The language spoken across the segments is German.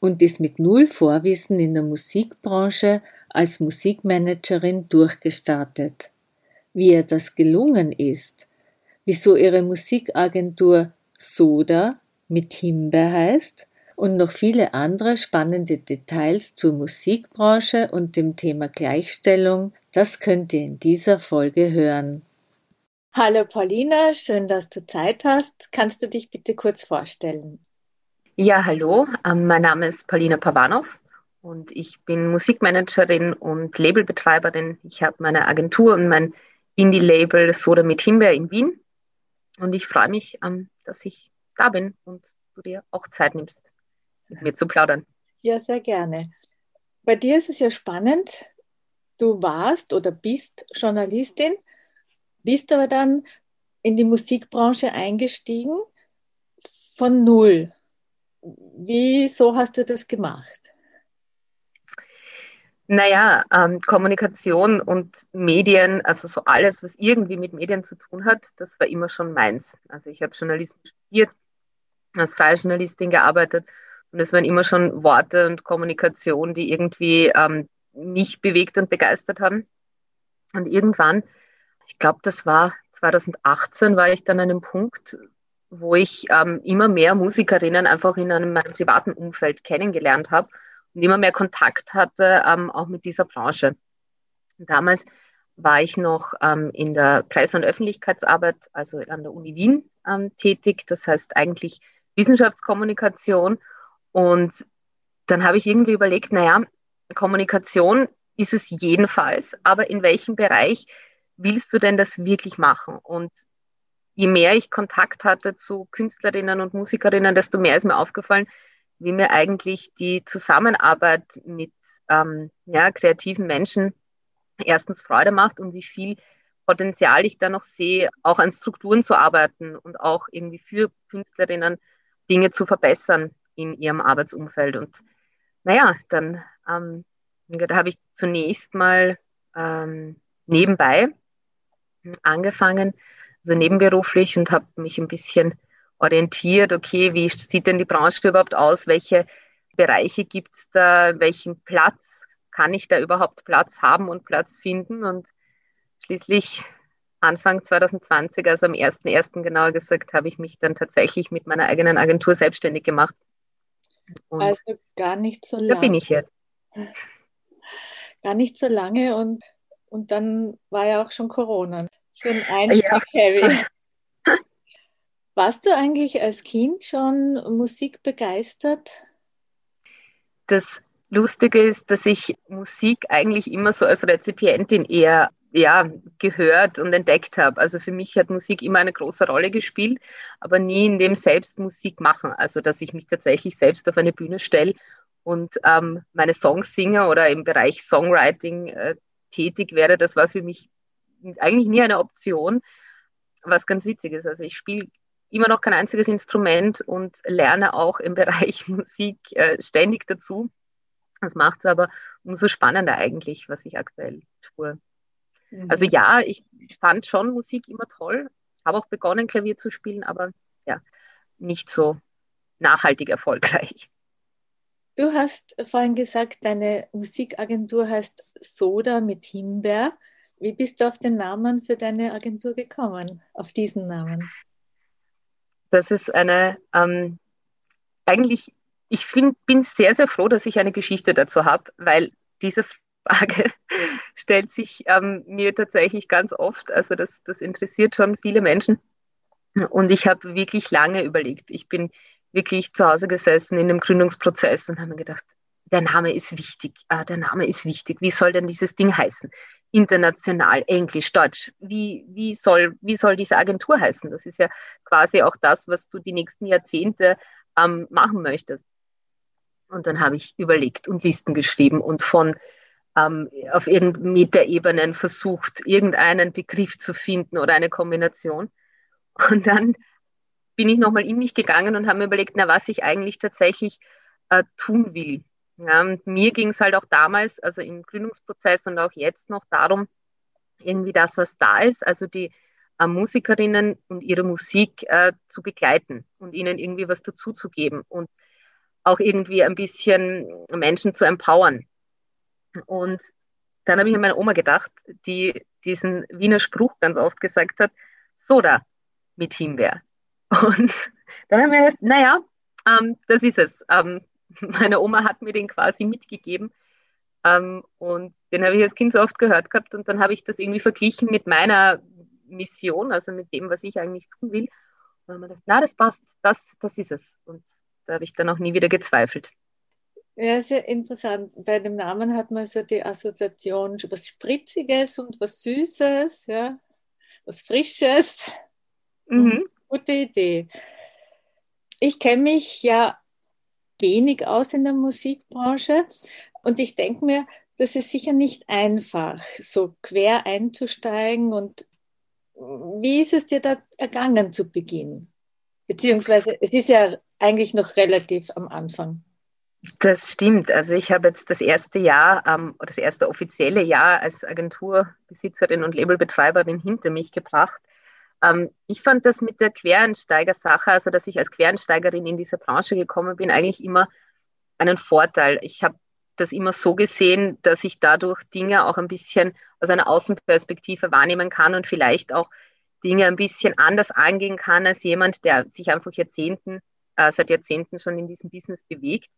und ist mit null Vorwissen in der Musikbranche als Musikmanagerin durchgestartet. Wie ihr das gelungen ist, wieso ihre Musikagentur Soda mit Himbeer heißt und noch viele andere spannende Details zur Musikbranche und dem Thema Gleichstellung, das könnt ihr in dieser Folge hören. Hallo Paulina, schön, dass du Zeit hast. Kannst du dich bitte kurz vorstellen? Ja, hallo, ähm, mein Name ist Paulina Pavanov und ich bin Musikmanagerin und Labelbetreiberin. Ich habe meine Agentur und mein Indie-Label Soda mit Himbeer in Wien und ich freue mich, ähm, dass ich da bin und du dir auch Zeit nimmst, mit mir zu plaudern. Ja, sehr gerne. Bei dir ist es ja spannend. Du warst oder bist Journalistin, bist aber dann in die Musikbranche eingestiegen von null. Wieso hast du das gemacht? Naja, ähm, Kommunikation und Medien, also so alles, was irgendwie mit Medien zu tun hat, das war immer schon meins. Also ich habe Journalismus studiert, als freie Journalistin gearbeitet und es waren immer schon Worte und Kommunikation, die irgendwie ähm, mich bewegt und begeistert haben. Und irgendwann, ich glaube, das war 2018, war ich dann an einem Punkt, wo ich ähm, immer mehr Musikerinnen einfach in einem meinem privaten Umfeld kennengelernt habe und immer mehr Kontakt hatte, ähm, auch mit dieser Branche. Und damals war ich noch ähm, in der Presse- und Öffentlichkeitsarbeit, also an der Uni Wien ähm, tätig, das heißt eigentlich Wissenschaftskommunikation. Und dann habe ich irgendwie überlegt, naja, Kommunikation ist es jedenfalls, aber in welchem Bereich willst du denn das wirklich machen? Und je mehr ich Kontakt hatte zu Künstlerinnen und Musikerinnen, desto mehr ist mir aufgefallen, wie mir eigentlich die Zusammenarbeit mit ähm, ja, kreativen Menschen erstens Freude macht und wie viel Potenzial ich da noch sehe, auch an Strukturen zu arbeiten und auch irgendwie für Künstlerinnen Dinge zu verbessern in ihrem Arbeitsumfeld. Und naja, dann ähm, da habe ich zunächst mal ähm, nebenbei angefangen, also nebenberuflich und habe mich ein bisschen orientiert, okay, wie sieht denn die Branche überhaupt aus? Welche Bereiche gibt es da? Welchen Platz kann ich da überhaupt Platz haben und Platz finden? Und schließlich Anfang 2020, also am 1.1. genauer gesagt, habe ich mich dann tatsächlich mit meiner eigenen Agentur selbstständig gemacht. Und also gar nicht so lange. Da bin ich jetzt. Gar nicht so lange und, und dann war ja auch schon Corona. Für einen Einstieg ja. heavy. Warst du eigentlich als Kind schon Musik begeistert? Das Lustige ist, dass ich Musik eigentlich immer so als Rezipientin eher ja, gehört und entdeckt habe. Also für mich hat Musik immer eine große Rolle gespielt, aber nie in dem selbst Musik machen. Also dass ich mich tatsächlich selbst auf eine Bühne stelle und ähm, meine Songs singe oder im Bereich Songwriting äh, tätig werde, das war für mich eigentlich nie eine Option, was ganz witzig ist. Also ich spiele immer noch kein einziges Instrument und lerne auch im Bereich Musik äh, ständig dazu. Das macht es aber umso spannender eigentlich, was ich aktuell tue. Mhm. Also ja, ich fand schon Musik immer toll, habe auch begonnen, Klavier zu spielen, aber ja, nicht so nachhaltig erfolgreich. Du hast vorhin gesagt, deine Musikagentur heißt Soda mit Himbeer. Wie bist du auf den Namen für deine Agentur gekommen, auf diesen Namen? Das ist eine, ähm, eigentlich, ich find, bin sehr, sehr froh, dass ich eine Geschichte dazu habe, weil diese Frage stellt sich ähm, mir tatsächlich ganz oft. Also das, das interessiert schon viele Menschen. Und ich habe wirklich lange überlegt. Ich bin wirklich zu Hause gesessen in dem Gründungsprozess und habe mir gedacht, der Name ist wichtig, äh, der Name ist wichtig. Wie soll denn dieses Ding heißen? International, Englisch, Deutsch. Wie, wie, soll, wie soll diese Agentur heißen? Das ist ja quasi auch das, was du die nächsten Jahrzehnte ähm, machen möchtest. Und dann habe ich überlegt und Listen geschrieben und von ähm, auf Metaebenen versucht, irgendeinen Begriff zu finden oder eine Kombination. Und dann bin ich nochmal in mich gegangen und habe mir überlegt, na, was ich eigentlich tatsächlich äh, tun will. Ja, und mir ging es halt auch damals, also im Gründungsprozess und auch jetzt noch darum, irgendwie das, was da ist, also die äh, Musikerinnen und ihre Musik äh, zu begleiten und ihnen irgendwie was dazuzugeben und auch irgendwie ein bisschen Menschen zu empowern. Und dann habe ich an meine Oma gedacht, die diesen Wiener Spruch ganz oft gesagt hat, Soda mit Himbeer. Und dann haben wir gedacht, naja, ähm, das ist es. Ähm, meine Oma hat mir den quasi mitgegeben. Ähm, und den habe ich als Kind so oft gehört gehabt. Und dann habe ich das irgendwie verglichen mit meiner Mission, also mit dem, was ich eigentlich tun will. Und dann habe ich gedacht, na, das passt, das, das ist es. Und da habe ich dann auch nie wieder gezweifelt. Ja, sehr interessant. Bei dem Namen hat man so die Assoziation, was Spritziges und was Süßes, ja, was Frisches. Mhm. Gute Idee. Ich kenne mich ja wenig aus in der Musikbranche und ich denke mir, das ist sicher nicht einfach, so quer einzusteigen. Und wie ist es dir da ergangen zu Beginn? Beziehungsweise es ist ja eigentlich noch relativ am Anfang. Das stimmt. Also ich habe jetzt das erste Jahr, ähm, das erste offizielle Jahr als Agenturbesitzerin und Labelbetreiberin hinter mich gebracht. Ähm, ich fand das mit der Quereinsteiger-Sache, also dass ich als Quereinsteigerin in diese Branche gekommen bin, eigentlich immer einen Vorteil. Ich habe das immer so gesehen, dass ich dadurch Dinge auch ein bisschen aus einer Außenperspektive wahrnehmen kann und vielleicht auch Dinge ein bisschen anders angehen kann als jemand, der sich einfach Jahrzehnten, äh, seit Jahrzehnten schon in diesem Business bewegt.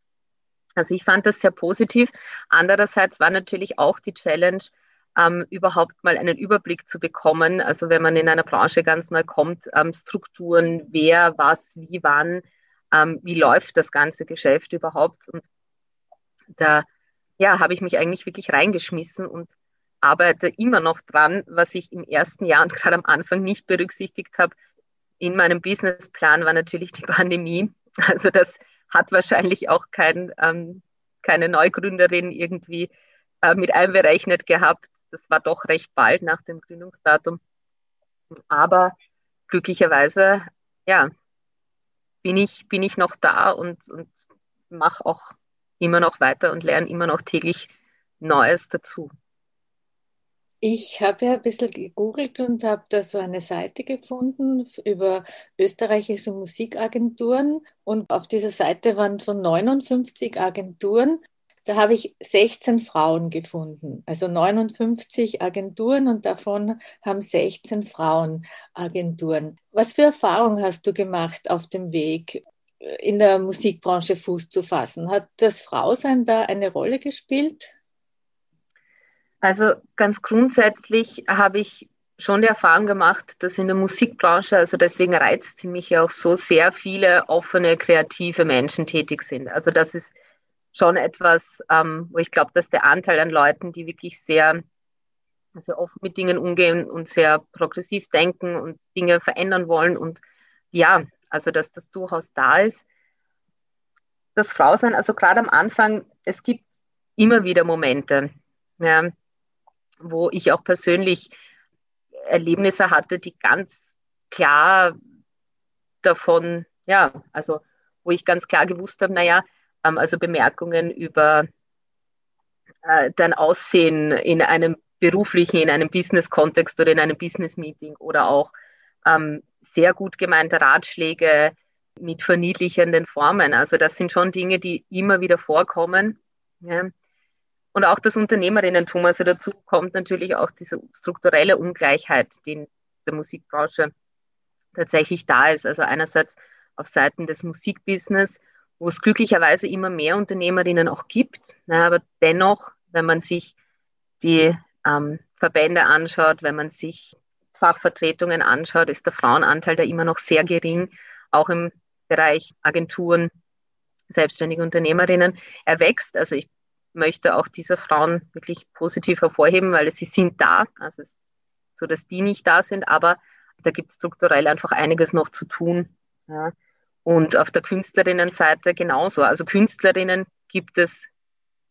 Also ich fand das sehr positiv. Andererseits war natürlich auch die Challenge, ähm, überhaupt mal einen Überblick zu bekommen. Also wenn man in einer Branche ganz neu kommt, ähm, Strukturen, wer, was, wie, wann, ähm, wie läuft das ganze Geschäft überhaupt. Und da ja, habe ich mich eigentlich wirklich reingeschmissen und arbeite immer noch dran, was ich im ersten Jahr und gerade am Anfang nicht berücksichtigt habe. In meinem Businessplan war natürlich die Pandemie. Also das hat wahrscheinlich auch kein, ähm, keine Neugründerin irgendwie äh, mit einberechnet gehabt. Das war doch recht bald nach dem Gründungsdatum. Aber glücklicherweise, ja, bin ich, bin ich noch da und, und mache auch immer noch weiter und lerne immer noch täglich Neues dazu. Ich habe ja ein bisschen gegoogelt und habe da so eine Seite gefunden über österreichische Musikagenturen. Und auf dieser Seite waren so 59 Agenturen. Da habe ich 16 Frauen gefunden, also 59 Agenturen und davon haben 16 Frauen Agenturen. Was für Erfahrungen hast du gemacht auf dem Weg, in der Musikbranche Fuß zu fassen? Hat das Frausein da eine Rolle gespielt? Also ganz grundsätzlich habe ich schon die Erfahrung gemacht, dass in der Musikbranche, also deswegen reizt sie mich ja auch so, sehr viele offene, kreative Menschen tätig sind. Also das ist schon etwas, ähm, wo ich glaube, dass der Anteil an Leuten, die wirklich sehr, sehr offen mit Dingen umgehen und sehr progressiv denken und Dinge verändern wollen und ja, also dass das durchaus da ist. Das Frausein, also gerade am Anfang, es gibt immer wieder Momente, ja, wo ich auch persönlich Erlebnisse hatte, die ganz klar davon, ja, also wo ich ganz klar gewusst habe, naja, also Bemerkungen über äh, dein Aussehen in einem beruflichen, in einem Business-Kontext oder in einem Business-Meeting oder auch ähm, sehr gut gemeinte Ratschläge mit verniedlichenden Formen. Also das sind schon Dinge, die immer wieder vorkommen. Ja und auch das Unternehmerinnentum. Also dazu kommt natürlich auch diese strukturelle Ungleichheit, die in der Musikbranche tatsächlich da ist. Also einerseits auf Seiten des Musikbusiness, wo es glücklicherweise immer mehr Unternehmerinnen auch gibt. Na, aber dennoch, wenn man sich die ähm, Verbände anschaut, wenn man sich Fachvertretungen anschaut, ist der Frauenanteil da immer noch sehr gering, auch im Bereich Agenturen, selbstständige Unternehmerinnen. Er wächst. Also ich möchte auch diese Frauen wirklich positiv hervorheben, weil sie sind da. Also es ist so, dass die nicht da sind, aber da gibt es strukturell einfach einiges noch zu tun. Ja. Und auf der Künstlerinnenseite genauso. Also Künstlerinnen gibt es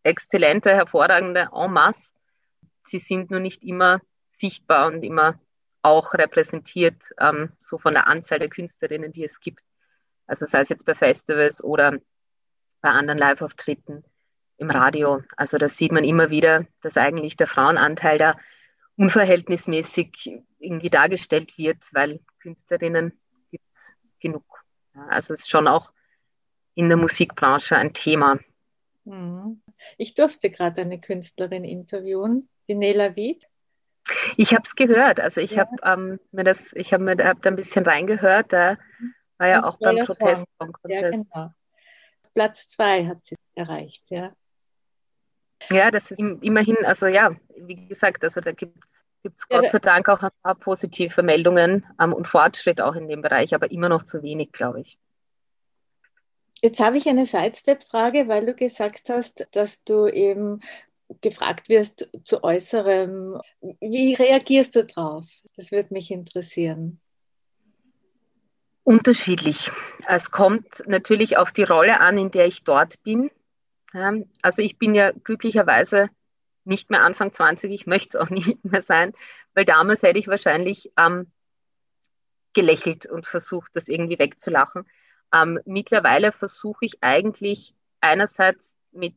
exzellente, hervorragende en masse. Sie sind nur nicht immer sichtbar und immer auch repräsentiert, ähm, so von der Anzahl der Künstlerinnen, die es gibt. Also sei es jetzt bei Festivals oder bei anderen Live-Auftritten im Radio. Also da sieht man immer wieder, dass eigentlich der Frauenanteil da unverhältnismäßig irgendwie dargestellt wird, weil Künstlerinnen gibt es genug. Also es ist schon auch in der Musikbranche ein Thema. Mhm. Ich durfte gerade eine Künstlerin interviewen, die Nela Wied. Ich habe es gehört. Also ich ja. habe ähm, mir das, ich habe mir hab da ein bisschen reingehört. Da war ja auch beim Protest. Ja, genau. Platz zwei hat sie erreicht, ja. Ja, das ist immerhin, also ja, wie gesagt, also da gibt es Gott sei Dank auch ein paar positive Meldungen ähm, und Fortschritt auch in dem Bereich, aber immer noch zu wenig, glaube ich. Jetzt habe ich eine Sidestep-Frage, weil du gesagt hast, dass du eben gefragt wirst zu Äußerem. Wie reagierst du drauf? Das würde mich interessieren. Unterschiedlich. Es kommt natürlich auf die Rolle an, in der ich dort bin. Also ich bin ja glücklicherweise nicht mehr Anfang 20, ich möchte es auch nicht mehr sein, weil damals hätte ich wahrscheinlich ähm, gelächelt und versucht, das irgendwie wegzulachen. Ähm, mittlerweile versuche ich eigentlich einerseits mit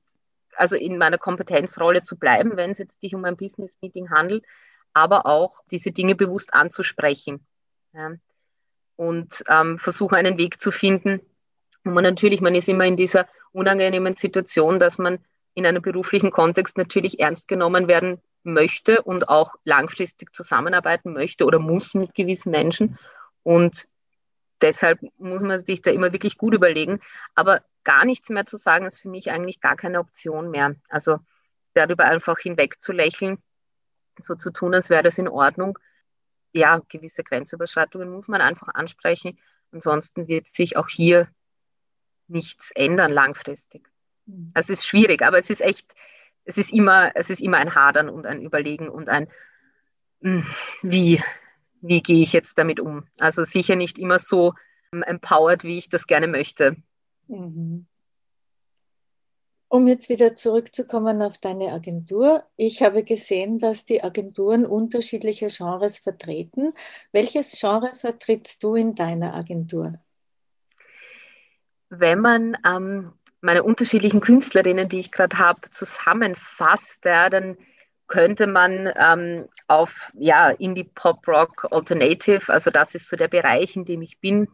also in meiner Kompetenzrolle zu bleiben, wenn es jetzt sich um ein Business-Meeting handelt, aber auch diese Dinge bewusst anzusprechen. Ja. Und ähm, versuche einen Weg zu finden, wo man natürlich, man ist immer in dieser unangenehmen Situation, dass man in einem beruflichen Kontext natürlich ernst genommen werden möchte und auch langfristig zusammenarbeiten möchte oder muss mit gewissen Menschen. Und deshalb muss man sich da immer wirklich gut überlegen. Aber gar nichts mehr zu sagen, ist für mich eigentlich gar keine Option mehr. Also darüber einfach hinweg zu lächeln, so zu tun, als wäre das in Ordnung. Ja, gewisse Grenzüberschreitungen muss man einfach ansprechen. Ansonsten wird sich auch hier nichts ändern langfristig. Mhm. Also es ist schwierig, aber es ist echt, es ist immer, es ist immer ein Hadern und ein Überlegen und ein, hm, wie, wie gehe ich jetzt damit um? Also sicher nicht immer so ähm, empowered, wie ich das gerne möchte. Mhm. Um jetzt wieder zurückzukommen auf deine Agentur. Ich habe gesehen, dass die Agenturen unterschiedliche Genres vertreten. Welches Genre vertrittst du in deiner Agentur? Wenn man ähm, meine unterschiedlichen Künstlerinnen, die ich gerade habe, zusammenfasst, ja, dann könnte man ähm, auf ja, Indie Pop Rock Alternative, also das ist so der Bereich, in dem ich bin,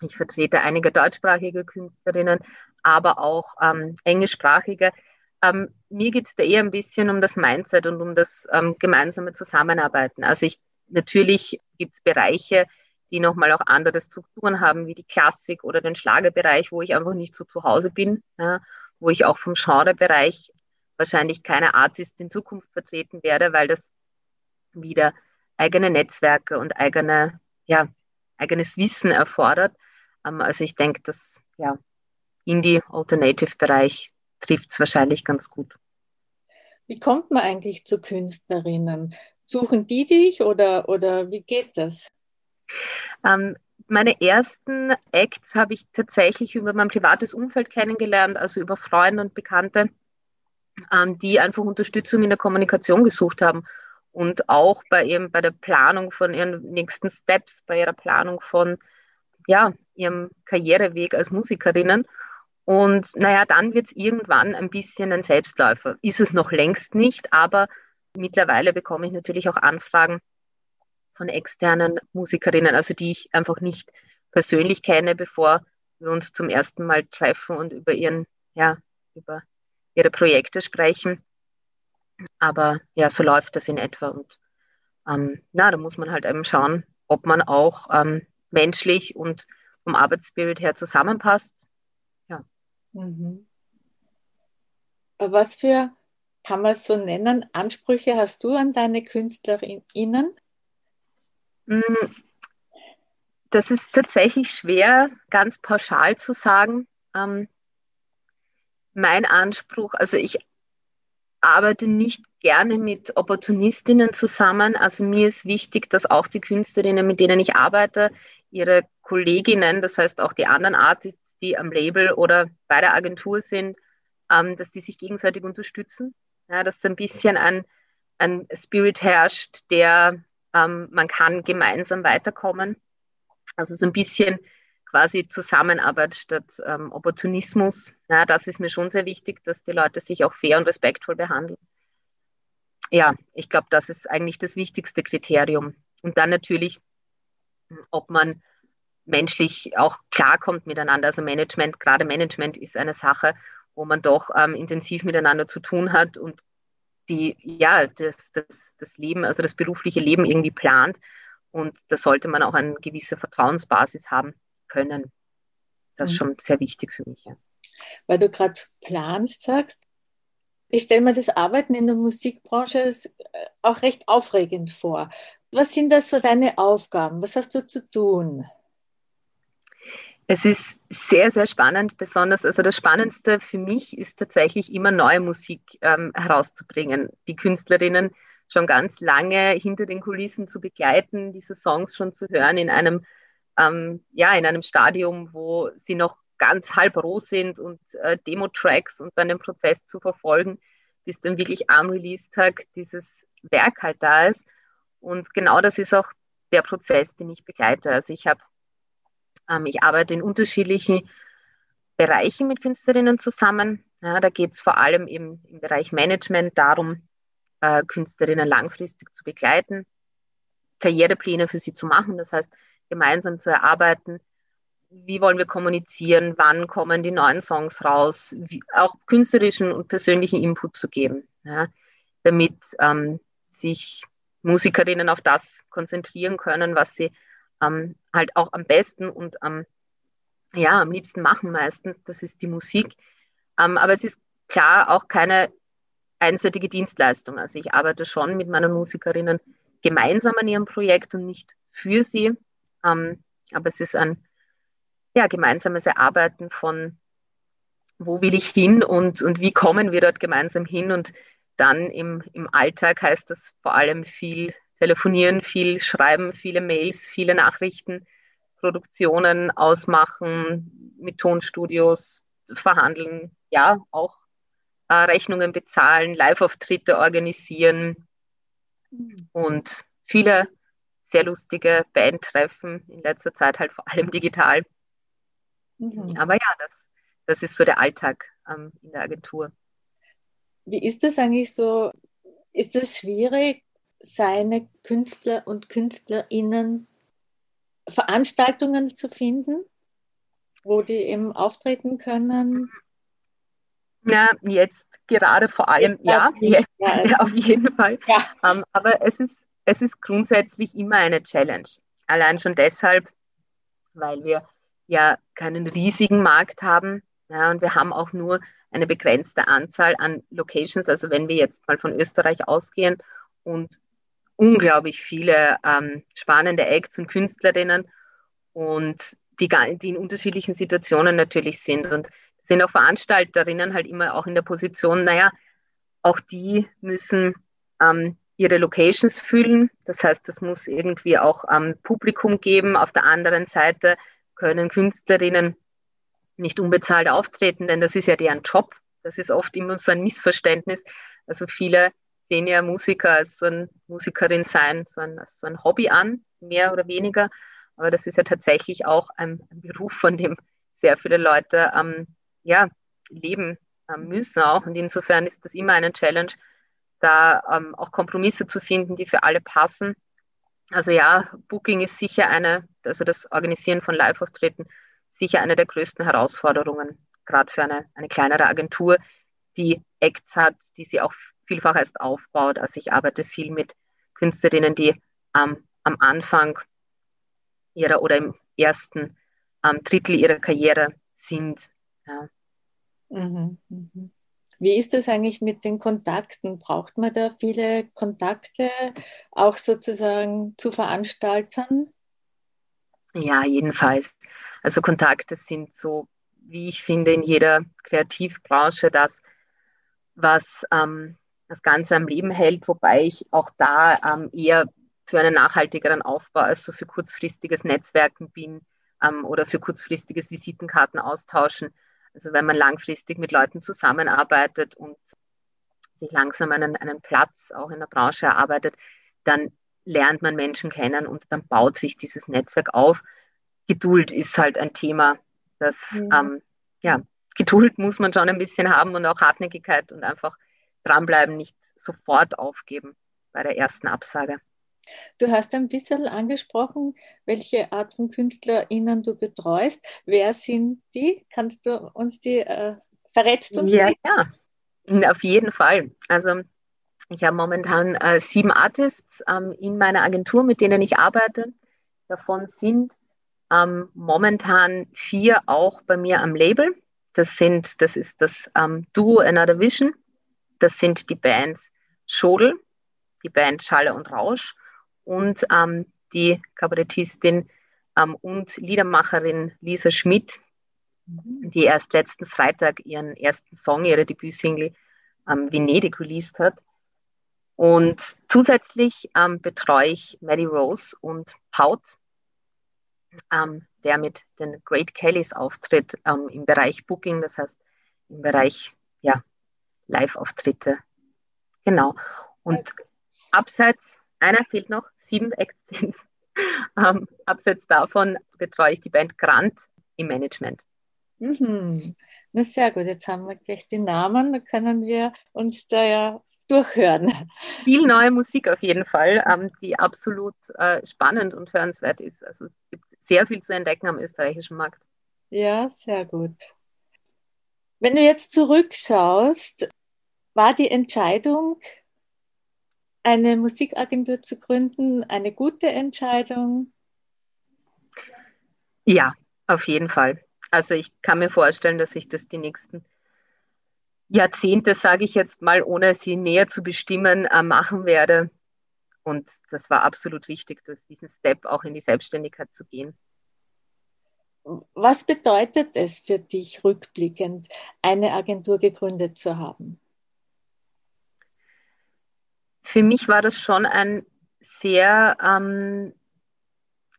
ich vertrete einige deutschsprachige Künstlerinnen, aber auch ähm, englischsprachige. Ähm, mir geht es da eher ein bisschen um das Mindset und um das ähm, gemeinsame Zusammenarbeiten. Also ich natürlich gibt es Bereiche, die nochmal auch andere Strukturen haben, wie die Klassik oder den Schlagerbereich, wo ich einfach nicht so zu Hause bin, ja, wo ich auch vom Genrebereich wahrscheinlich keine Artist in Zukunft vertreten werde, weil das wieder eigene Netzwerke und eigene, ja, eigenes Wissen erfordert. Ähm, also ich denke, dass ja, Indie-Alternative-Bereich trifft es wahrscheinlich ganz gut. Wie kommt man eigentlich zu Künstlerinnen? Suchen die dich oder, oder wie geht das? Ähm, meine ersten Acts habe ich tatsächlich über mein privates Umfeld kennengelernt, also über Freunde und Bekannte, ähm, die einfach Unterstützung in der Kommunikation gesucht haben und auch bei eben bei der Planung von ihren nächsten Steps, bei ihrer Planung von ja, ihrem Karriereweg als Musikerinnen. Und naja, dann wird es irgendwann ein bisschen ein Selbstläufer. Ist es noch längst nicht, aber mittlerweile bekomme ich natürlich auch Anfragen von externen Musikerinnen, also die ich einfach nicht persönlich kenne, bevor wir uns zum ersten Mal treffen und über ihren, ja, über ihre Projekte sprechen. Aber ja, so läuft das in etwa. Und ähm, na, da muss man halt eben schauen, ob man auch ähm, menschlich und vom Arbeitsspirit her zusammenpasst. Ja. Mhm. Was für, kann man es so nennen, Ansprüche hast du an deine KünstlerInnen? Mm, das ist tatsächlich schwer, ganz pauschal zu sagen. Ähm, mein Anspruch, also ich arbeite nicht gerne mit Opportunistinnen zusammen. Also mir ist wichtig, dass auch die Künstlerinnen, mit denen ich arbeite, ihre Kolleginnen, das heißt auch die anderen Artists, die am Label oder bei der Agentur sind, ähm, dass die sich gegenseitig unterstützen, ja, dass so ein bisschen ein, ein Spirit herrscht, der ähm, man kann gemeinsam weiterkommen. Also so ein bisschen quasi Zusammenarbeit statt ähm, Opportunismus. Ja, das ist mir schon sehr wichtig, dass die Leute sich auch fair und respektvoll behandeln. Ja, ich glaube, das ist eigentlich das wichtigste Kriterium. Und dann natürlich, ob man menschlich auch klarkommt miteinander. Also Management, gerade Management ist eine Sache, wo man doch ähm, intensiv miteinander zu tun hat und die, ja, das, das, das Leben, also das berufliche Leben irgendwie plant. Und da sollte man auch eine gewisse Vertrauensbasis haben können. Das ist mhm. schon sehr wichtig für mich. Ja. Weil du gerade planst, sagst, ich stelle mir das Arbeiten in der Musikbranche äh, auch recht aufregend vor. Was sind das so deine Aufgaben? Was hast du zu tun? Es ist sehr, sehr spannend, besonders, also das Spannendste für mich ist tatsächlich immer neue Musik ähm, herauszubringen, die Künstlerinnen schon ganz lange hinter den Kulissen zu begleiten, diese Songs schon zu hören in einem, ähm, ja, in einem Stadium, wo sie noch ganz halb roh sind und äh, Demo-Tracks und dann den Prozess zu verfolgen, bis dann wirklich am Release-Tag dieses Werk halt da ist. Und genau das ist auch der Prozess, den ich begleite. Also ich habe ich arbeite in unterschiedlichen Bereichen mit Künstlerinnen zusammen. Ja, da geht es vor allem im, im Bereich Management darum, äh, Künstlerinnen langfristig zu begleiten, Karrierepläne für sie zu machen, das heißt gemeinsam zu erarbeiten, wie wollen wir kommunizieren, wann kommen die neuen Songs raus, wie, auch künstlerischen und persönlichen Input zu geben, ja, damit ähm, sich Musikerinnen auf das konzentrieren können, was sie ähm, halt auch am besten und am, ja, am liebsten machen meistens. Das ist die Musik. Ähm, aber es ist klar auch keine einseitige Dienstleistung. Also ich arbeite schon mit meinen Musikerinnen gemeinsam an ihrem Projekt und nicht für sie. Ähm, aber es ist ein ja, gemeinsames Erarbeiten von, wo will ich hin und, und wie kommen wir dort gemeinsam hin. Und dann im, im Alltag heißt das vor allem viel telefonieren, viel schreiben, viele Mails, viele Nachrichten, Produktionen ausmachen, mit Tonstudios verhandeln, ja, auch äh, Rechnungen bezahlen, Live-Auftritte organisieren und viele sehr lustige Bandtreffen in letzter Zeit halt vor allem digital. Mhm. Aber ja, das, das ist so der Alltag ähm, in der Agentur. Wie ist das eigentlich so? Ist es schwierig, seine Künstler und Künstlerinnen Veranstaltungen zu finden, wo die eben auftreten können? Ja, jetzt gerade vor allem, ja, jetzt, ja, auf jeden Fall. Ja. Um, ähm, aber es ist, es ist grundsätzlich immer eine Challenge. Allein schon deshalb, weil wir ja keinen riesigen Markt haben. Ja, und wir haben auch nur eine begrenzte Anzahl an Locations. Also wenn wir jetzt mal von Österreich ausgehen und unglaublich viele ähm, spannende Acts und Künstlerinnen und die, die in unterschiedlichen Situationen natürlich sind. Und sind auch Veranstalterinnen halt immer auch in der Position, naja, auch die müssen ähm, ihre Locations füllen. Das heißt, das muss irgendwie auch ähm, Publikum geben. Auf der anderen Seite können Künstlerinnen nicht unbezahlt auftreten, denn das ist ja deren Job. Das ist oft immer so ein Missverständnis. Also viele sehen ja Musiker als so ein Musikerin sein, so ein, als so ein Hobby an, mehr oder weniger. Aber das ist ja tatsächlich auch ein, ein Beruf, von dem sehr viele Leute ähm, ja, leben ähm, müssen auch. Und insofern ist das immer eine Challenge, da ähm, auch Kompromisse zu finden, die für alle passen. Also ja, Booking ist sicher eine, also das Organisieren von Live-Auftritten, sicher eine der größten Herausforderungen, gerade für eine, eine kleinere Agentur, die Acts hat, die sie auch vielfach erst aufbaut. Also ich arbeite viel mit Künstlerinnen, die ähm, am Anfang ihrer oder im ersten ähm, Drittel ihrer Karriere sind. Ja. Mhm, mhm. Wie ist es eigentlich mit den Kontakten? Braucht man da viele Kontakte auch sozusagen zu Veranstaltern? Ja, jedenfalls. Also Kontakte sind so, wie ich finde, in jeder Kreativbranche das, was ähm, das Ganze am Leben hält, wobei ich auch da ähm, eher für einen nachhaltigeren Aufbau als so für kurzfristiges Netzwerken bin ähm, oder für kurzfristiges Visitenkarten austauschen. Also wenn man langfristig mit Leuten zusammenarbeitet und sich langsam einen, einen Platz auch in der Branche erarbeitet, dann lernt man Menschen kennen und dann baut sich dieses Netzwerk auf. Geduld ist halt ein Thema, das, mhm. ähm, ja, Geduld muss man schon ein bisschen haben und auch Hartnäckigkeit und einfach dranbleiben, nicht sofort aufgeben bei der ersten Absage. Du hast ein bisschen angesprochen, welche Art von KünstlerInnen du betreust. Wer sind die? Kannst du uns die, äh, verrätst uns Ja, die? ja, auf jeden Fall. Also ich habe momentan äh, sieben Artists ähm, in meiner Agentur, mit denen ich arbeite. Davon sind ähm, momentan vier auch bei mir am Label. Das sind, das ist das ähm, Duo Another Vision. Das sind die Bands Schodel, die Band Schalle und Rausch und ähm, die Kabarettistin ähm, und Liedermacherin Lisa Schmidt, mhm. die erst letzten Freitag ihren ersten Song, ihre Debütsingle ähm, Venedig released hat. Und zusätzlich ähm, betreue ich Maddie Rose und Paut, ähm, der mit den Great Kellys auftritt ähm, im Bereich Booking, das heißt im Bereich ja, Live-Auftritte. Genau. Und abseits einer fehlt noch, sieben Acts sind ähm, Abseits davon betreue ich die Band Grant im Management. Mhm. Na sehr gut, jetzt haben wir gleich die Namen, da können wir uns da ja durchhören. Viel neue Musik auf jeden Fall, ähm, die absolut äh, spannend und hörenswert ist. Also es gibt sehr viel zu entdecken am österreichischen Markt. Ja, sehr gut. Wenn du jetzt zurückschaust, war die Entscheidung eine Musikagentur zu gründen eine gute Entscheidung? Ja, auf jeden Fall. Also ich kann mir vorstellen, dass ich das die nächsten Jahrzehnte, sage ich jetzt mal, ohne sie näher zu bestimmen, äh, machen werde. Und das war absolut richtig, dass diesen Step auch in die Selbstständigkeit zu gehen. Was bedeutet es für dich rückblickend, eine Agentur gegründet zu haben? Für mich war das schon ein sehr ähm,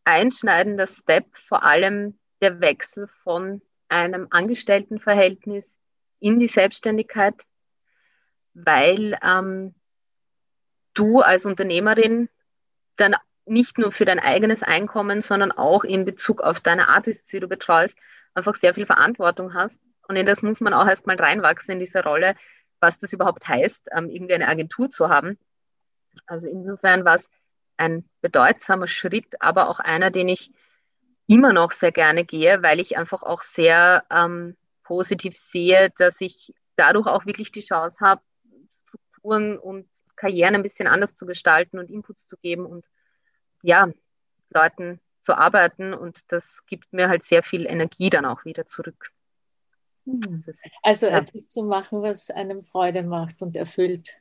einschneidender Step, vor allem der Wechsel von einem Angestelltenverhältnis in die Selbstständigkeit, weil ähm, du als Unternehmerin dann nicht nur für dein eigenes Einkommen, sondern auch in Bezug auf deine Artists, die du betreust, einfach sehr viel Verantwortung hast. Und in das muss man auch erstmal reinwachsen in diese Rolle, was das überhaupt heißt, ähm, irgendwie eine Agentur zu haben. Also insofern war es ein bedeutsamer Schritt, aber auch einer, den ich immer noch sehr gerne gehe, weil ich einfach auch sehr ähm, positiv sehe, dass ich dadurch auch wirklich die Chance habe, Strukturen und Karrieren ein bisschen anders zu gestalten und Inputs zu geben und ja, Leuten zu arbeiten. Und das gibt mir halt sehr viel Energie dann auch wieder zurück. Mhm. Also, ist, also ja. etwas zu machen, was einem Freude macht und erfüllt.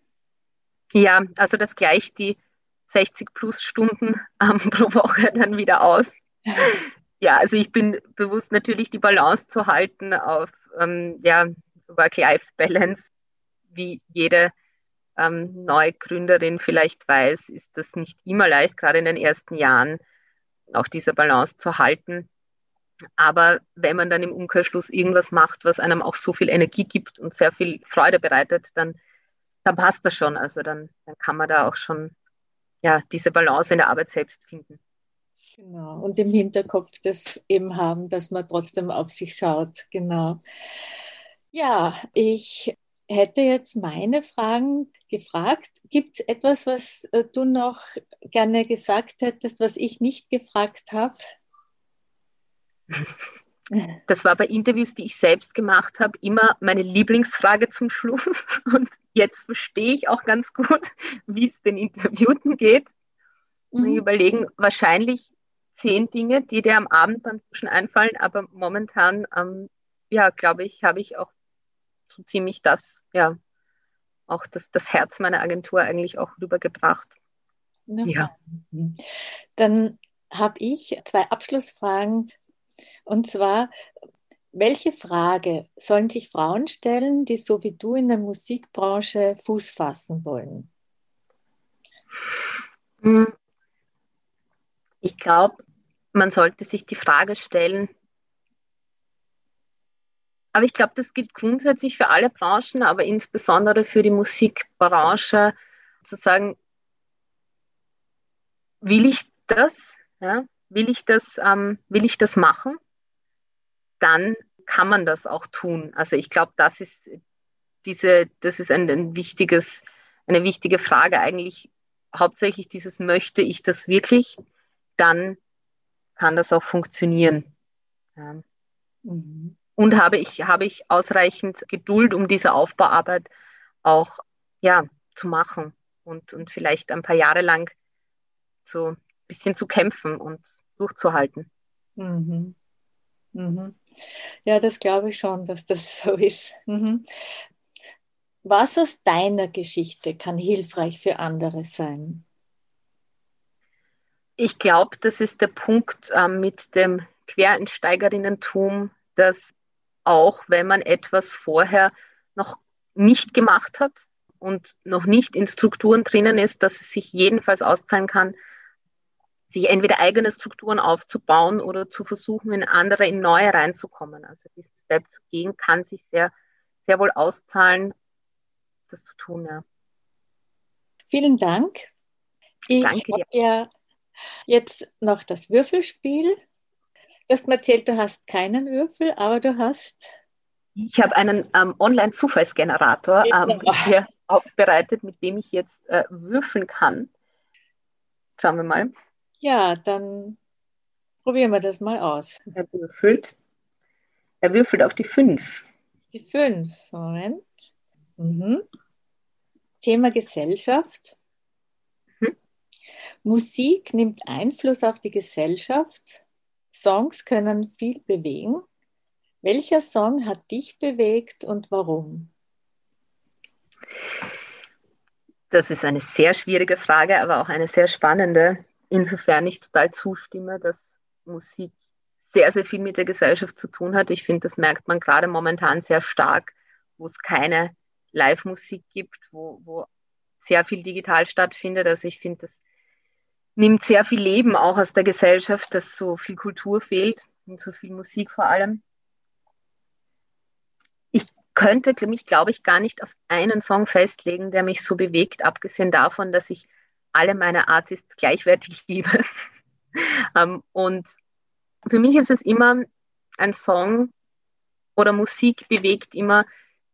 Ja, also das gleicht die 60 plus Stunden ähm, pro Woche dann wieder aus. Ja, also ich bin bewusst natürlich die Balance zu halten auf ähm, ja, Work-Life-Balance. Wie jede ähm, Neugründerin vielleicht weiß, ist das nicht immer leicht, gerade in den ersten Jahren auch diese Balance zu halten. Aber wenn man dann im Umkehrschluss irgendwas macht, was einem auch so viel Energie gibt und sehr viel Freude bereitet, dann dann passt das schon. Also dann, dann kann man da auch schon ja, diese Balance in der Arbeit selbst finden. Genau, und im Hinterkopf das eben haben, dass man trotzdem auf sich schaut. Genau. Ja, ich hätte jetzt meine Fragen gefragt. Gibt es etwas, was äh, du noch gerne gesagt hättest, was ich nicht gefragt habe? Das war bei Interviews, die ich selbst gemacht habe, immer meine Lieblingsfrage zum Schluss. Und jetzt verstehe ich auch ganz gut, wie es den Interviewten geht. Mhm. Und überlegen wahrscheinlich zehn Dinge, die dir am Abend beim Duschen einfallen, aber momentan, ähm, ja, glaube ich, habe ich auch so ziemlich das, ja, auch das, das Herz meiner Agentur eigentlich auch rübergebracht. Ja. ja. Dann habe ich zwei Abschlussfragen und zwar, welche Frage sollen sich Frauen stellen, die so wie du in der Musikbranche Fuß fassen wollen? Hm. Ich glaube, man sollte sich die Frage stellen, aber ich glaube, das gilt grundsätzlich für alle Branchen, aber insbesondere für die Musikbranche, zu sagen, will ich das? Ja? Will ich das, ähm, will ich das machen? Dann kann man das auch tun. Also ich glaube, das ist diese, das ist ein, ein wichtiges, eine wichtige Frage eigentlich. Hauptsächlich dieses möchte ich das wirklich? Dann kann das auch funktionieren. Ja. Und habe ich, habe ich ausreichend Geduld, um diese Aufbauarbeit auch ja, zu machen und, und vielleicht ein paar Jahre lang so ein bisschen zu kämpfen und durchzuhalten. Mhm. Mhm. Ja, das glaube ich schon, dass das so ist. Mhm. Was aus deiner Geschichte kann hilfreich für andere sein? Ich glaube, das ist der Punkt äh, mit dem Quereinsteigerinnentum, dass auch wenn man etwas vorher noch nicht gemacht hat und noch nicht in Strukturen drinnen ist, dass es sich jedenfalls auszahlen kann, sich entweder eigene Strukturen aufzubauen oder zu versuchen, in andere, in neue reinzukommen. Also diesen Step zu gehen, kann sich sehr, sehr wohl auszahlen, das zu tun. Ja. Vielen Dank. Ich Danke dir. Ja jetzt noch das Würfelspiel. Du hast mir erzählt, du hast keinen Würfel, aber du hast. Ich habe einen ähm, Online-Zufallsgenerator ähm, hier aufbereitet, mit dem ich jetzt äh, würfeln kann. Schauen wir mal. Ja, dann probieren wir das mal aus. Er würfelt. Er würfelt auf die 5. Die 5, Moment. Mhm. Thema Gesellschaft. Mhm. Musik nimmt Einfluss auf die Gesellschaft. Songs können viel bewegen. Welcher Song hat dich bewegt und warum? Das ist eine sehr schwierige Frage, aber auch eine sehr spannende insofern ich total zustimme, dass Musik sehr, sehr viel mit der Gesellschaft zu tun hat. Ich finde, das merkt man gerade momentan sehr stark, wo es keine Live-Musik gibt, wo, wo sehr viel digital stattfindet. Also ich finde, das nimmt sehr viel Leben auch aus der Gesellschaft, dass so viel Kultur fehlt und so viel Musik vor allem. Ich könnte mich, glaube ich, gar nicht auf einen Song festlegen, der mich so bewegt, abgesehen davon, dass ich alle meine Artists gleichwertig liebe. um, ähm, und für mich ist es immer ein Song oder Musik bewegt immer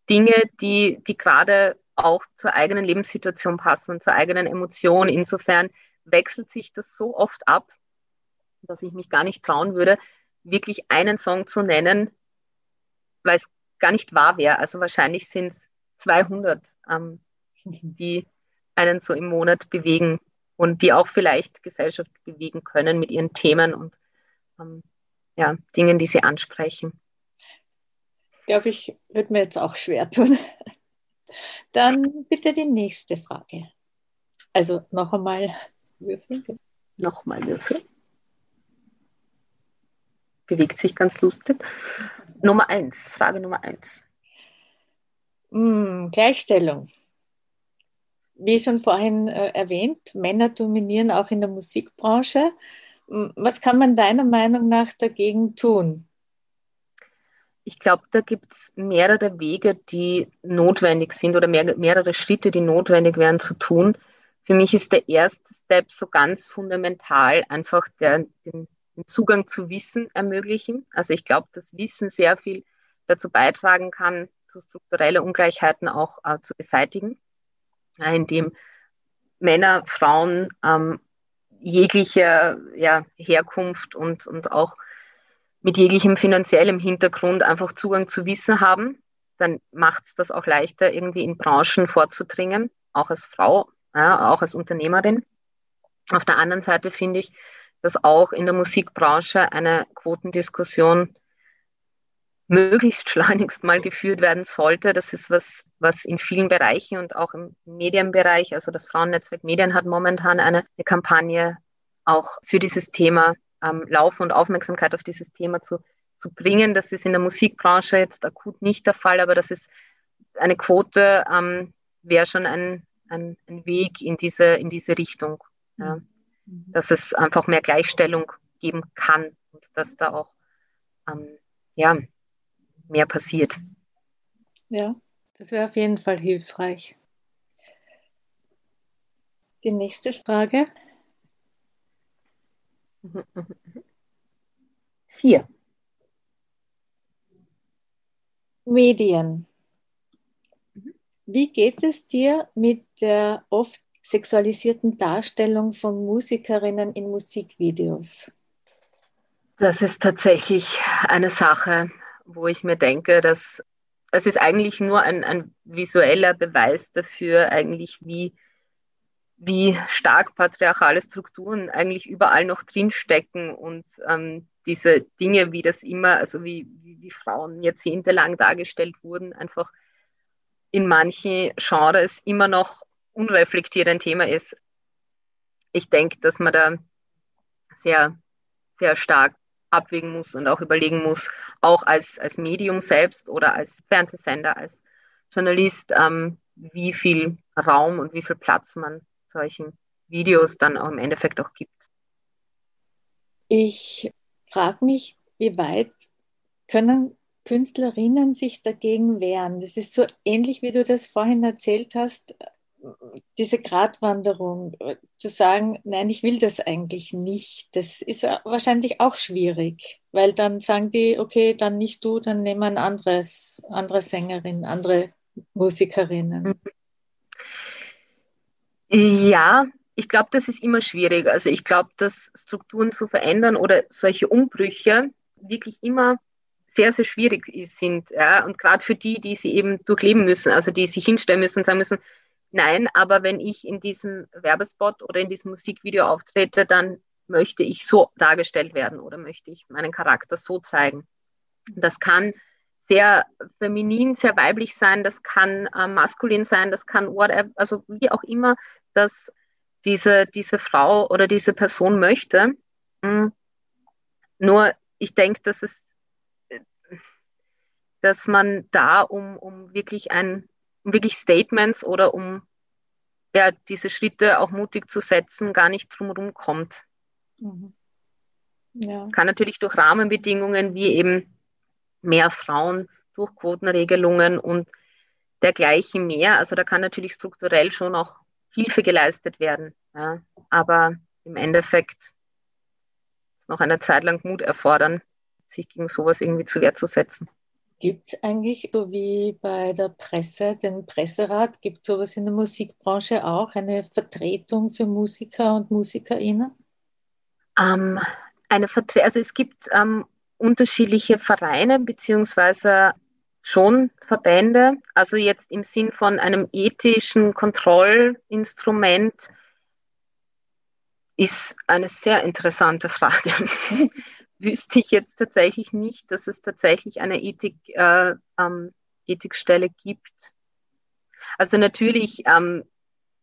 Dinge, die, die gerade auch zur eigenen Lebenssituation passen und zur eigenen Emotion. Insofern wechselt sich das so oft ab, dass ich mich gar nicht trauen würde, wirklich einen Song zu nennen, weil es gar nicht wahr wäre. Also wahrscheinlich sind es 200, ähm, die einen so im Monat bewegen und die auch vielleicht Gesellschaft bewegen können mit ihren Themen und ähm, ja, Dingen, die sie ansprechen. Glaube ich, wird mir jetzt auch schwer tun. Dann bitte die nächste Frage. Also noch einmal würfeln. Nochmal würfeln. Bewegt sich ganz lustig. Nummer eins, Frage Nummer eins. Hm, Gleichstellung wie schon vorhin äh, erwähnt, Männer dominieren auch in der Musikbranche. Was kann man deiner Meinung nach dagegen tun? Ich glaube, da gibt es mehrere Wege, die notwendig sind oder mehr, mehrere Schritte, die notwendig wären zu tun. Für mich ist der erste Step so ganz fundamental einfach der, den, den Zugang zu Wissen ermöglichen. Also ich glaube, dass Wissen sehr viel dazu beitragen kann, so strukturelle Ungleichheiten auch äh, zu beseitigen in dem Männer, Frauen ähm, jeglicher ja, Herkunft und, und auch mit jeglichem finanziellem Hintergrund einfach Zugang zu Wissen haben, dann macht es das auch leichter, irgendwie in Branchen vorzudringen, auch als Frau, ja, auch als Unternehmerin. Auf der anderen Seite finde ich, dass auch in der Musikbranche eine Quotendiskussion möglichst schleunigst mal geführt werden sollte. Das ist was, was in vielen Bereichen und auch im Medienbereich, also das Frauennetzwerk Medien hat momentan eine, eine Kampagne auch für dieses Thema ähm, laufen und Aufmerksamkeit auf dieses Thema zu, zu bringen. Das ist in der Musikbranche jetzt akut nicht der Fall, aber das ist eine Quote, ähm, wäre schon ein, ein, ein, Weg in diese, in diese Richtung. Ja. Mhm. Dass es einfach mehr Gleichstellung geben kann und dass da auch ähm, ja, mehr passiert. Ja, das wäre auf jeden Fall hilfreich. Die nächste Frage. Vier. Medien. Wie geht es dir mit der oft sexualisierten Darstellung von Musikerinnen in Musikvideos? Das ist tatsächlich eine Sache, wo ich mir denke, dass es ist eigentlich nur ein, ein visueller Beweis dafür, eigentlich wie, wie stark patriarchale Strukturen eigentlich überall noch drinstecken und ähm, diese Dinge, wie das immer, also wie, wie, wie Frauen jahrzehntelang dargestellt wurden, einfach in manchen Genres immer noch unreflektiert ein Thema ist. Ich denke, dass man da sehr, sehr stark abwägen muss und auch überlegen muss, auch als, als Medium selbst oder als Fernsehsender, als Journalist, ähm, wie viel Raum und wie viel Platz man solchen Videos dann auch im Endeffekt auch gibt. Ich frage mich, wie weit können Künstlerinnen sich dagegen wehren? Das ist so ähnlich, wie du das vorhin erzählt hast, diese Gratwanderung, zu sagen, nein, ich will das eigentlich nicht, das ist wahrscheinlich auch schwierig, weil dann sagen die, okay, dann nicht du, dann nehmen wir ein anderes, andere Sängerin, andere Musikerinnen. Ja, ich glaube, das ist immer schwierig. Also ich glaube, dass Strukturen zu verändern oder solche Umbrüche wirklich immer sehr, sehr schwierig sind. Ja? Und gerade für die, die sie eben durchleben müssen, also die sich hinstellen müssen und sagen müssen, Nein, aber wenn ich in diesem Werbespot oder in diesem Musikvideo auftrete, dann möchte ich so dargestellt werden oder möchte ich meinen Charakter so zeigen. Das kann sehr feminin, sehr weiblich sein, das kann äh, maskulin sein, das kann whatever, also wie auch immer, dass diese, diese Frau oder diese Person möchte. Mhm. Nur ich denke, dass es, dass man da, um, um wirklich ein um wirklich Statements oder um ja, diese Schritte auch mutig zu setzen, gar nicht drumherum kommt. Mhm. Ja. Kann natürlich durch Rahmenbedingungen wie eben mehr Frauen, durch Quotenregelungen und dergleichen mehr. Also da kann natürlich strukturell schon auch Hilfe geleistet werden. Ja. Aber im Endeffekt ist noch eine Zeit lang Mut erfordern, sich gegen sowas irgendwie zu Wehr zu setzen. Gibt es eigentlich, so wie bei der Presse, den Presserat, gibt es sowas in der Musikbranche auch, eine Vertretung für Musiker und MusikerInnen? Ähm, eine Vertre also es gibt ähm, unterschiedliche Vereine beziehungsweise schon Verbände, also jetzt im Sinn von einem ethischen Kontrollinstrument ist eine sehr interessante Frage. wüsste ich jetzt tatsächlich nicht, dass es tatsächlich eine Ethik, äh, ähm, Ethikstelle gibt. Also natürlich, ähm,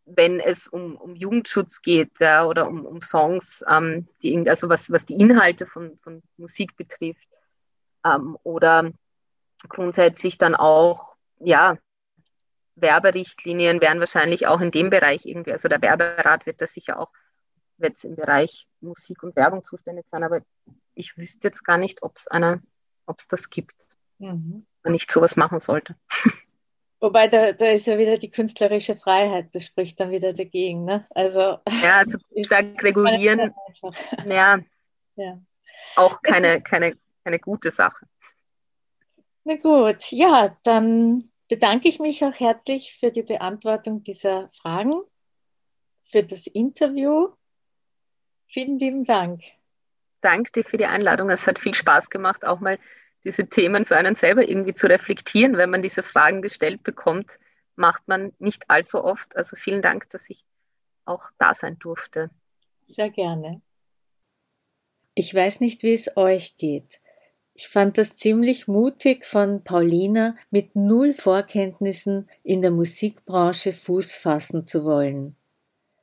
wenn es um, um Jugendschutz geht ja, oder um, um Songs, ähm, die, also was, was die Inhalte von, von Musik betrifft ähm, oder grundsätzlich dann auch, ja, Werberichtlinien werden wahrscheinlich auch in dem Bereich irgendwie, also der Werberat wird das sicher auch jetzt im Bereich Musik und Werbung zuständig sein, aber ich wüsste jetzt gar nicht, ob es eine, ob es das gibt. Mhm. Wenn ich sowas machen sollte. Wobei da, da ist ja wieder die künstlerische Freiheit, das spricht dann wieder dagegen. Ne? Also, ja, also stark regulieren, ja, ja, auch keine, keine, keine gute Sache. Na gut, ja, dann bedanke ich mich auch herzlich für die Beantwortung dieser Fragen, für das Interview. Vielen lieben Dank danke dir für die Einladung. Es hat viel Spaß gemacht, auch mal diese Themen für einen selber irgendwie zu reflektieren. Wenn man diese Fragen gestellt bekommt, macht man nicht allzu oft. Also vielen Dank, dass ich auch da sein durfte. Sehr gerne. Ich weiß nicht, wie es euch geht. Ich fand das ziemlich mutig von Paulina, mit null Vorkenntnissen in der Musikbranche Fuß fassen zu wollen.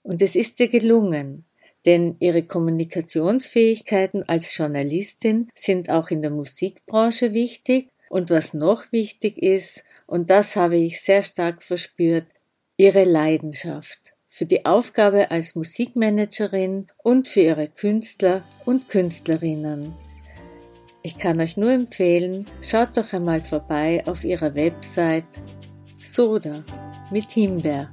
Und es ist ihr gelungen denn ihre Kommunikationsfähigkeiten als Journalistin sind auch in der Musikbranche wichtig und was noch wichtig ist, und das habe ich sehr stark verspürt, ihre Leidenschaft für die Aufgabe als Musikmanagerin und für ihre Künstler und Künstlerinnen. Ich kann euch nur empfehlen, schaut doch einmal vorbei auf ihrer Website Soda mit Himbeer.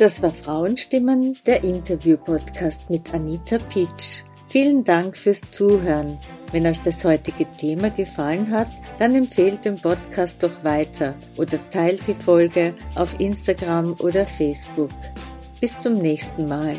Das war Frauenstimmen, der Interview-Podcast mit Anita Pitsch. Vielen Dank fürs Zuhören. Wenn euch das heutige Thema gefallen hat, dann empfehlt den Podcast doch weiter oder teilt die Folge auf Instagram oder Facebook. Bis zum nächsten Mal.